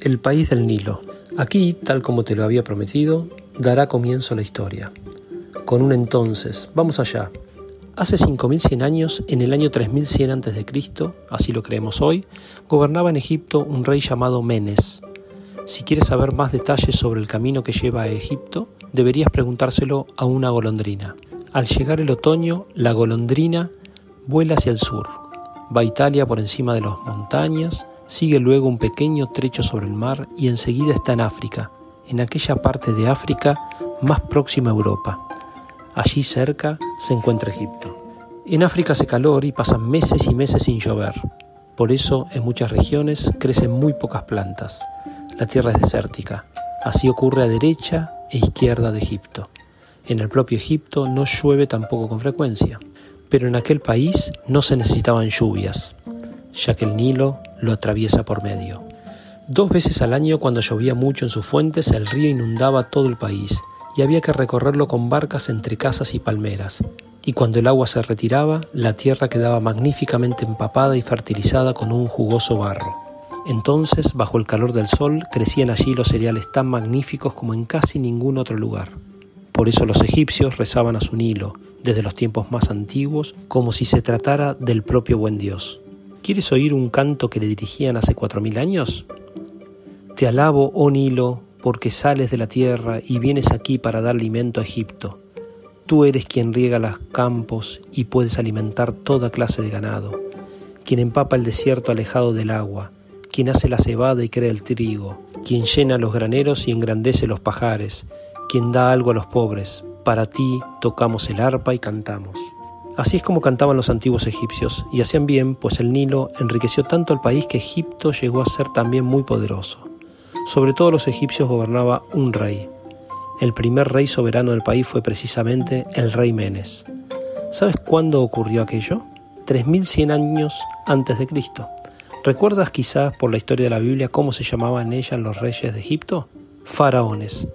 el país del Nilo. Aquí, tal como te lo había prometido, dará comienzo la historia. Con un entonces, vamos allá. Hace 5100 años, en el año 3100 a.C., así lo creemos hoy, gobernaba en Egipto un rey llamado Menes. Si quieres saber más detalles sobre el camino que lleva a Egipto, deberías preguntárselo a una golondrina. Al llegar el otoño, la golondrina vuela hacia el sur, va a Italia por encima de las montañas, sigue luego un pequeño trecho sobre el mar y enseguida está en África, en aquella parte de África más próxima a Europa. Allí cerca se encuentra Egipto. En África hace calor y pasan meses y meses sin llover. Por eso en muchas regiones crecen muy pocas plantas. La tierra es desértica. Así ocurre a derecha e izquierda de Egipto. En el propio Egipto no llueve tampoco con frecuencia, pero en aquel país no se necesitaban lluvias, ya que el Nilo lo atraviesa por medio. Dos veces al año, cuando llovía mucho en sus fuentes, el río inundaba todo el país y había que recorrerlo con barcas entre casas y palmeras. Y cuando el agua se retiraba, la tierra quedaba magníficamente empapada y fertilizada con un jugoso barro. Entonces, bajo el calor del sol, crecían allí los cereales tan magníficos como en casi ningún otro lugar. Por eso los egipcios rezaban a su Nilo, desde los tiempos más antiguos, como si se tratara del propio buen Dios. ¿Quieres oír un canto que le dirigían hace cuatro mil años? Te alabo, oh Nilo, porque sales de la tierra y vienes aquí para dar alimento a Egipto. Tú eres quien riega los campos y puedes alimentar toda clase de ganado, quien empapa el desierto alejado del agua, quien hace la cebada y crea el trigo, quien llena los graneros y engrandece los pajares, quien da algo a los pobres. Para ti tocamos el arpa y cantamos. Así es como cantaban los antiguos egipcios, y hacían bien, pues el Nilo enriqueció tanto al país que Egipto llegó a ser también muy poderoso. Sobre todo los egipcios gobernaba un rey. El primer rey soberano del país fue precisamente el rey Menes. ¿Sabes cuándo ocurrió aquello? 3100 años antes de Cristo. ¿Recuerdas quizás por la historia de la Biblia cómo se llamaban ellas los reyes de Egipto? Faraones.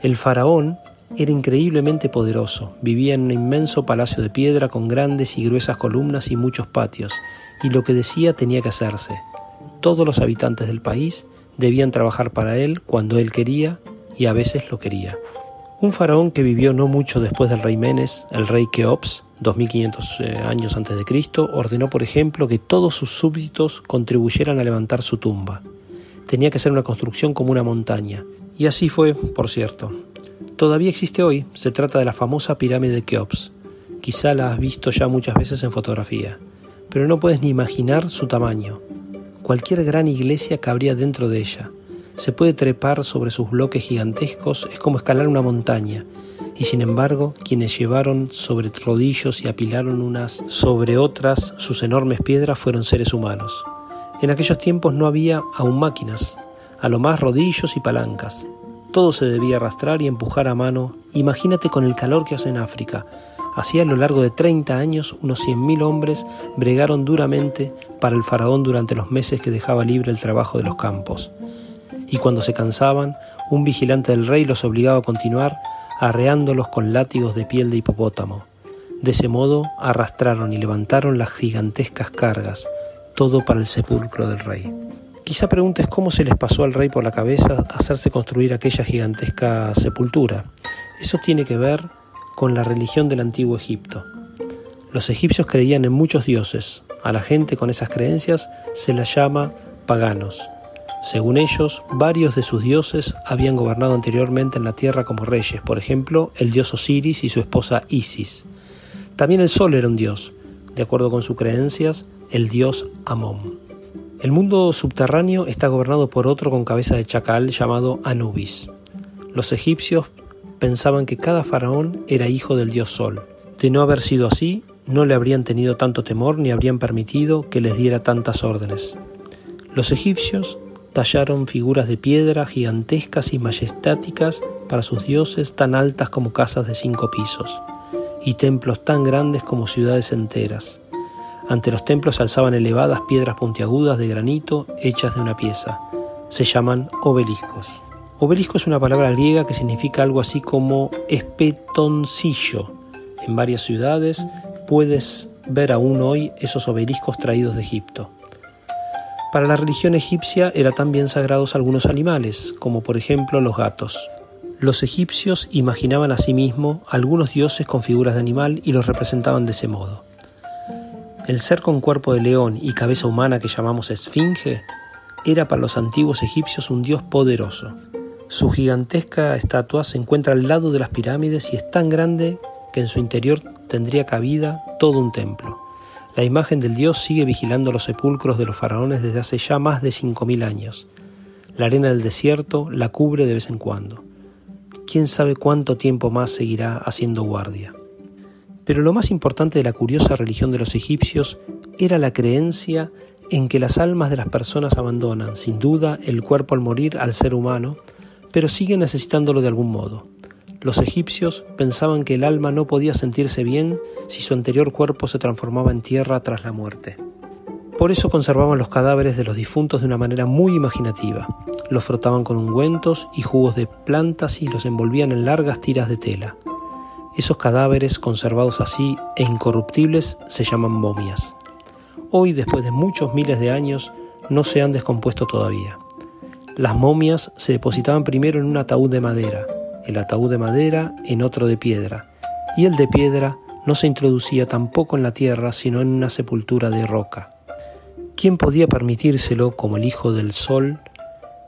El faraón era increíblemente poderoso, vivía en un inmenso palacio de piedra con grandes y gruesas columnas y muchos patios, y lo que decía tenía que hacerse. Todos los habitantes del país debían trabajar para él cuando él quería y a veces lo quería. Un faraón que vivió no mucho después del rey Menes, el rey Keops, 2500 eh, años antes de Cristo, ordenó, por ejemplo, que todos sus súbditos contribuyeran a levantar su tumba. Tenía que ser una construcción como una montaña, y así fue, por cierto. Todavía existe hoy, se trata de la famosa pirámide de Keops. Quizá la has visto ya muchas veces en fotografía, pero no puedes ni imaginar su tamaño. Cualquier gran iglesia cabría dentro de ella. Se puede trepar sobre sus bloques gigantescos, es como escalar una montaña, y sin embargo, quienes llevaron sobre rodillos y apilaron unas sobre otras sus enormes piedras fueron seres humanos. En aquellos tiempos no había aún máquinas, a lo más rodillos y palancas. Todo se debía arrastrar y empujar a mano. Imagínate con el calor que hace en África. Así a lo largo de 30 años unos 100.000 hombres bregaron duramente para el faraón durante los meses que dejaba libre el trabajo de los campos. Y cuando se cansaban, un vigilante del rey los obligaba a continuar arreándolos con látigos de piel de hipopótamo. De ese modo arrastraron y levantaron las gigantescas cargas, todo para el sepulcro del rey. Quizá preguntes cómo se les pasó al rey por la cabeza hacerse construir aquella gigantesca sepultura. Eso tiene que ver con la religión del antiguo Egipto. Los egipcios creían en muchos dioses. A la gente con esas creencias se la llama paganos. Según ellos, varios de sus dioses habían gobernado anteriormente en la tierra como reyes, por ejemplo, el dios Osiris y su esposa Isis. También el sol era un dios, de acuerdo con sus creencias, el dios Amón. El mundo subterráneo está gobernado por otro con cabeza de chacal llamado Anubis. Los egipcios pensaban que cada faraón era hijo del dios Sol. De no haber sido así, no le habrían tenido tanto temor ni habrían permitido que les diera tantas órdenes. Los egipcios tallaron figuras de piedra gigantescas y majestáticas para sus dioses tan altas como casas de cinco pisos, y templos tan grandes como ciudades enteras. Ante los templos alzaban elevadas piedras puntiagudas de granito hechas de una pieza. Se llaman obeliscos. Obelisco es una palabra griega que significa algo así como espetoncillo. En varias ciudades puedes ver aún hoy esos obeliscos traídos de Egipto. Para la religión egipcia eran también sagrados algunos animales, como por ejemplo los gatos. Los egipcios imaginaban a sí mismos algunos dioses con figuras de animal y los representaban de ese modo. El ser con cuerpo de león y cabeza humana que llamamos esfinge era para los antiguos egipcios un dios poderoso. Su gigantesca estatua se encuentra al lado de las pirámides y es tan grande que en su interior tendría cabida todo un templo. La imagen del dios sigue vigilando los sepulcros de los faraones desde hace ya más de 5.000 años. La arena del desierto la cubre de vez en cuando. Quién sabe cuánto tiempo más seguirá haciendo guardia. Pero lo más importante de la curiosa religión de los egipcios era la creencia en que las almas de las personas abandonan, sin duda, el cuerpo al morir al ser humano, pero siguen necesitándolo de algún modo. Los egipcios pensaban que el alma no podía sentirse bien si su anterior cuerpo se transformaba en tierra tras la muerte. Por eso conservaban los cadáveres de los difuntos de una manera muy imaginativa. Los frotaban con ungüentos y jugos de plantas y los envolvían en largas tiras de tela. Esos cadáveres conservados así e incorruptibles se llaman momias. Hoy, después de muchos miles de años, no se han descompuesto todavía. Las momias se depositaban primero en un ataúd de madera, el ataúd de madera en otro de piedra, y el de piedra no se introducía tampoco en la tierra, sino en una sepultura de roca. ¿Quién podía permitírselo como el hijo del sol?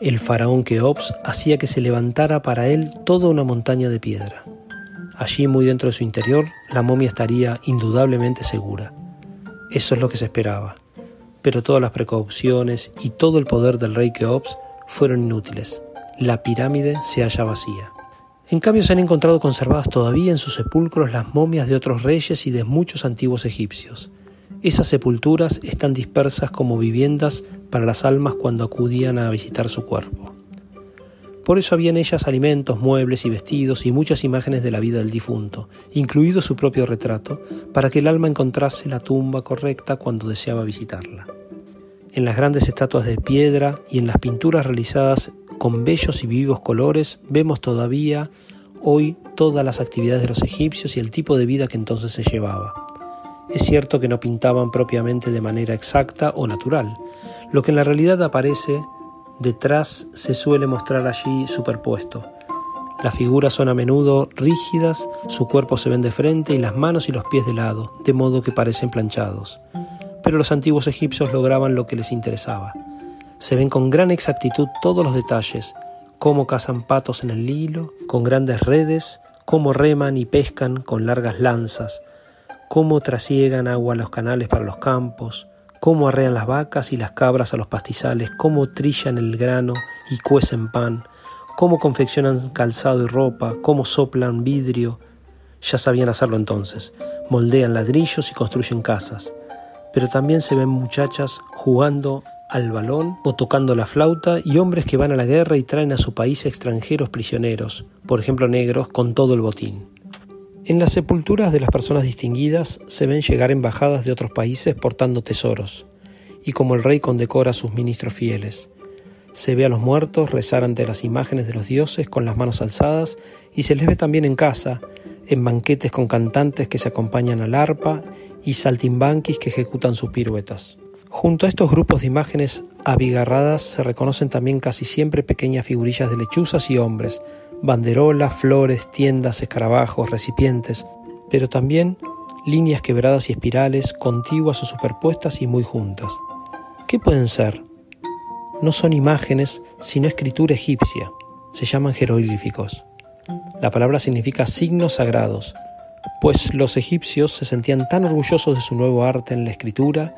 El faraón Keops hacía que se levantara para él toda una montaña de piedra. Allí, muy dentro de su interior, la momia estaría indudablemente segura. Eso es lo que se esperaba. Pero todas las precauciones y todo el poder del rey Keops fueron inútiles. La pirámide se halla vacía. En cambio se han encontrado conservadas todavía en sus sepulcros las momias de otros reyes y de muchos antiguos egipcios. Esas sepulturas están dispersas como viviendas para las almas cuando acudían a visitar su cuerpo. Por eso había en ellas alimentos, muebles y vestidos y muchas imágenes de la vida del difunto, incluido su propio retrato, para que el alma encontrase la tumba correcta cuando deseaba visitarla. En las grandes estatuas de piedra y en las pinturas realizadas con bellos y vivos colores, vemos todavía hoy todas las actividades de los egipcios y el tipo de vida que entonces se llevaba. Es cierto que no pintaban propiamente de manera exacta o natural. Lo que en la realidad aparece detrás se suele mostrar allí superpuesto. Las figuras son a menudo rígidas, su cuerpo se ven de frente y las manos y los pies de lado, de modo que parecen planchados. Pero los antiguos egipcios lograban lo que les interesaba, se ven con gran exactitud todos los detalles, cómo cazan patos en el hilo, con grandes redes, cómo reman y pescan con largas lanzas, cómo trasiegan agua a los canales para los campos, cómo arrean las vacas y las cabras a los pastizales, cómo trillan el grano y cuecen pan, cómo confeccionan calzado y ropa, cómo soplan vidrio. Ya sabían hacerlo entonces, moldean ladrillos y construyen casas. Pero también se ven muchachas jugando al balón o tocando la flauta y hombres que van a la guerra y traen a su país extranjeros prisioneros, por ejemplo negros, con todo el botín. En las sepulturas de las personas distinguidas se ven llegar embajadas de otros países portando tesoros, y como el rey condecora a sus ministros fieles. Se ve a los muertos rezar ante las imágenes de los dioses con las manos alzadas y se les ve también en casa, en banquetes con cantantes que se acompañan al arpa y saltimbanquis que ejecutan sus piruetas. Junto a estos grupos de imágenes abigarradas se reconocen también casi siempre pequeñas figurillas de lechuzas y hombres, banderolas, flores, tiendas, escarabajos, recipientes, pero también líneas quebradas y espirales, contiguas o superpuestas y muy juntas. ¿Qué pueden ser? No son imágenes, sino escritura egipcia. Se llaman jeroglíficos. La palabra significa signos sagrados, pues los egipcios se sentían tan orgullosos de su nuevo arte en la escritura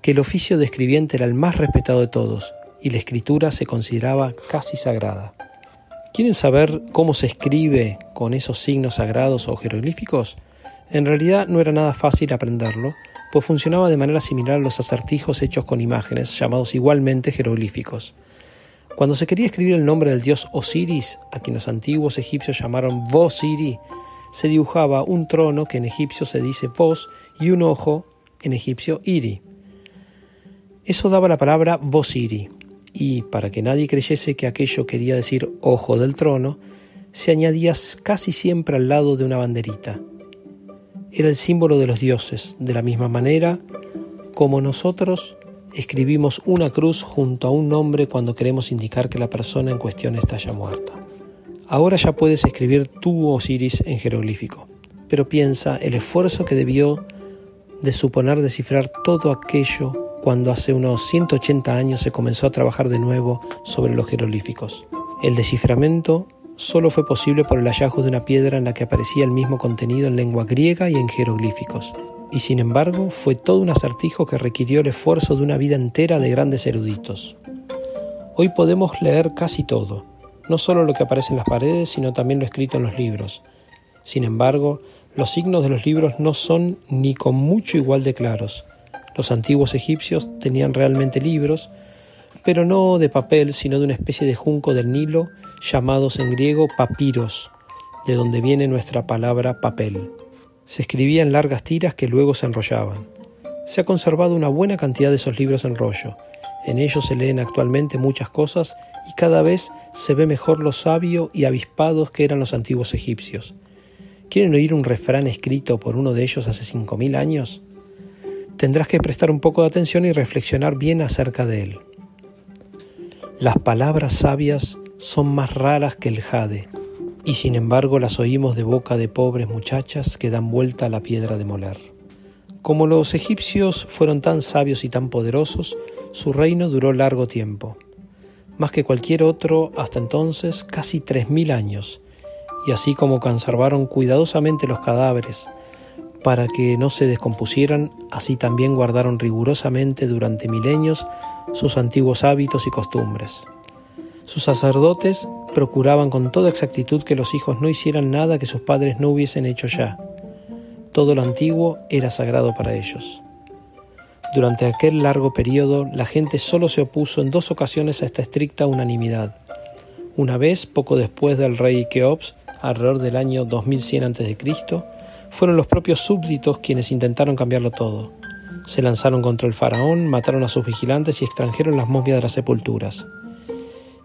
que el oficio de escribiente era el más respetado de todos y la escritura se consideraba casi sagrada. ¿Quieren saber cómo se escribe con esos signos sagrados o jeroglíficos? En realidad no era nada fácil aprenderlo, pues funcionaba de manera similar a los acertijos hechos con imágenes, llamados igualmente jeroglíficos. Cuando se quería escribir el nombre del dios Osiris, a quien los antiguos egipcios llamaron Vosiri, se dibujaba un trono que en egipcio se dice Vos y un ojo en egipcio Iri. Eso daba la palabra Vosiri, y para que nadie creyese que aquello quería decir ojo del trono, se añadía casi siempre al lado de una banderita. Era el símbolo de los dioses, de la misma manera como nosotros escribimos una cruz junto a un nombre cuando queremos indicar que la persona en cuestión está ya muerta. Ahora ya puedes escribir tu Osiris en jeroglífico, pero piensa el esfuerzo que debió de suponer descifrar todo aquello cuando hace unos 180 años se comenzó a trabajar de nuevo sobre los jeroglíficos. El desciframiento solo fue posible por el hallazgo de una piedra en la que aparecía el mismo contenido en lengua griega y en jeroglíficos. Y sin embargo fue todo un acertijo que requirió el esfuerzo de una vida entera de grandes eruditos. Hoy podemos leer casi todo, no solo lo que aparece en las paredes, sino también lo escrito en los libros. Sin embargo, los signos de los libros no son ni con mucho igual de claros. Los antiguos egipcios tenían realmente libros, pero no de papel, sino de una especie de junco del Nilo, llamados en griego papiros, de donde viene nuestra palabra papel. Se escribía en largas tiras que luego se enrollaban. Se ha conservado una buena cantidad de esos libros en rollo. En ellos se leen actualmente muchas cosas y cada vez se ve mejor lo sabio y avispados que eran los antiguos egipcios. ¿Quieren oír un refrán escrito por uno de ellos hace cinco mil años? Tendrás que prestar un poco de atención y reflexionar bien acerca de él. Las palabras sabias son más raras que el jade, y sin embargo las oímos de boca de pobres muchachas que dan vuelta a la piedra de moler. Como los egipcios fueron tan sabios y tan poderosos, su reino duró largo tiempo, más que cualquier otro hasta entonces casi tres mil años, y así como conservaron cuidadosamente los cadáveres para que no se descompusieran, así también guardaron rigurosamente durante milenios sus antiguos hábitos y costumbres. Sus sacerdotes procuraban con toda exactitud que los hijos no hicieran nada que sus padres no hubiesen hecho ya. Todo lo antiguo era sagrado para ellos. Durante aquel largo periodo, la gente solo se opuso en dos ocasiones a esta estricta unanimidad. Una vez, poco después del rey Keops, alrededor del año 2100 a.C., fueron los propios súbditos quienes intentaron cambiarlo todo. Se lanzaron contra el faraón, mataron a sus vigilantes y extrajeron las momias de las sepulturas.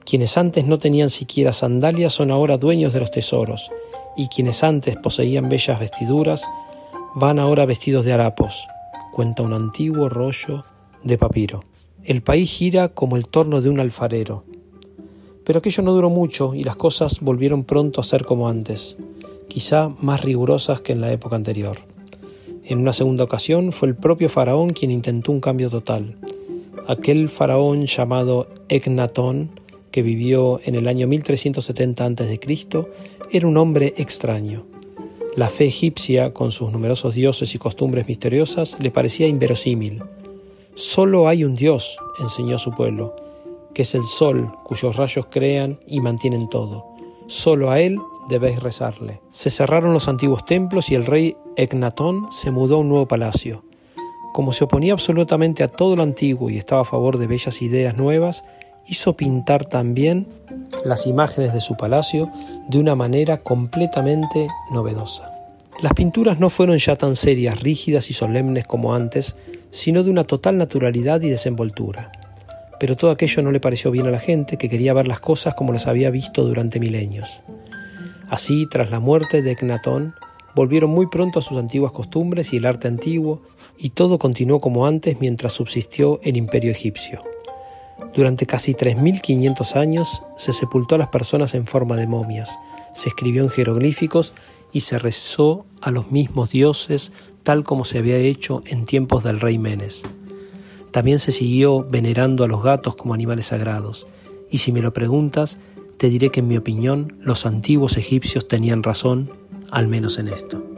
Quienes antes no tenían siquiera sandalias son ahora dueños de los tesoros, y quienes antes poseían bellas vestiduras van ahora vestidos de harapos, cuenta un antiguo rollo de papiro. El país gira como el torno de un alfarero. Pero aquello no duró mucho y las cosas volvieron pronto a ser como antes, quizá más rigurosas que en la época anterior. En una segunda ocasión fue el propio faraón quien intentó un cambio total. Aquel faraón llamado Ecnatón, que vivió en el año 1370 a.C., era un hombre extraño. La fe egipcia, con sus numerosos dioses y costumbres misteriosas, le parecía inverosímil. Solo hay un Dios, enseñó su pueblo, que es el sol, cuyos rayos crean y mantienen todo. Solo a él debéis rezarle. Se cerraron los antiguos templos y el rey Ecnatón se mudó a un nuevo palacio. Como se oponía absolutamente a todo lo antiguo y estaba a favor de bellas ideas nuevas, hizo pintar también las imágenes de su palacio de una manera completamente novedosa. Las pinturas no fueron ya tan serias, rígidas y solemnes como antes, sino de una total naturalidad y desenvoltura. Pero todo aquello no le pareció bien a la gente, que quería ver las cosas como las había visto durante milenios. Así, tras la muerte de Ecnatón, volvieron muy pronto a sus antiguas costumbres y el arte antiguo, y todo continuó como antes mientras subsistió el imperio egipcio. Durante casi 3.500 años se sepultó a las personas en forma de momias, se escribió en jeroglíficos y se rezó a los mismos dioses tal como se había hecho en tiempos del rey Menes. También se siguió venerando a los gatos como animales sagrados, y si me lo preguntas, te diré que en mi opinión los antiguos egipcios tenían razón, al menos en esto.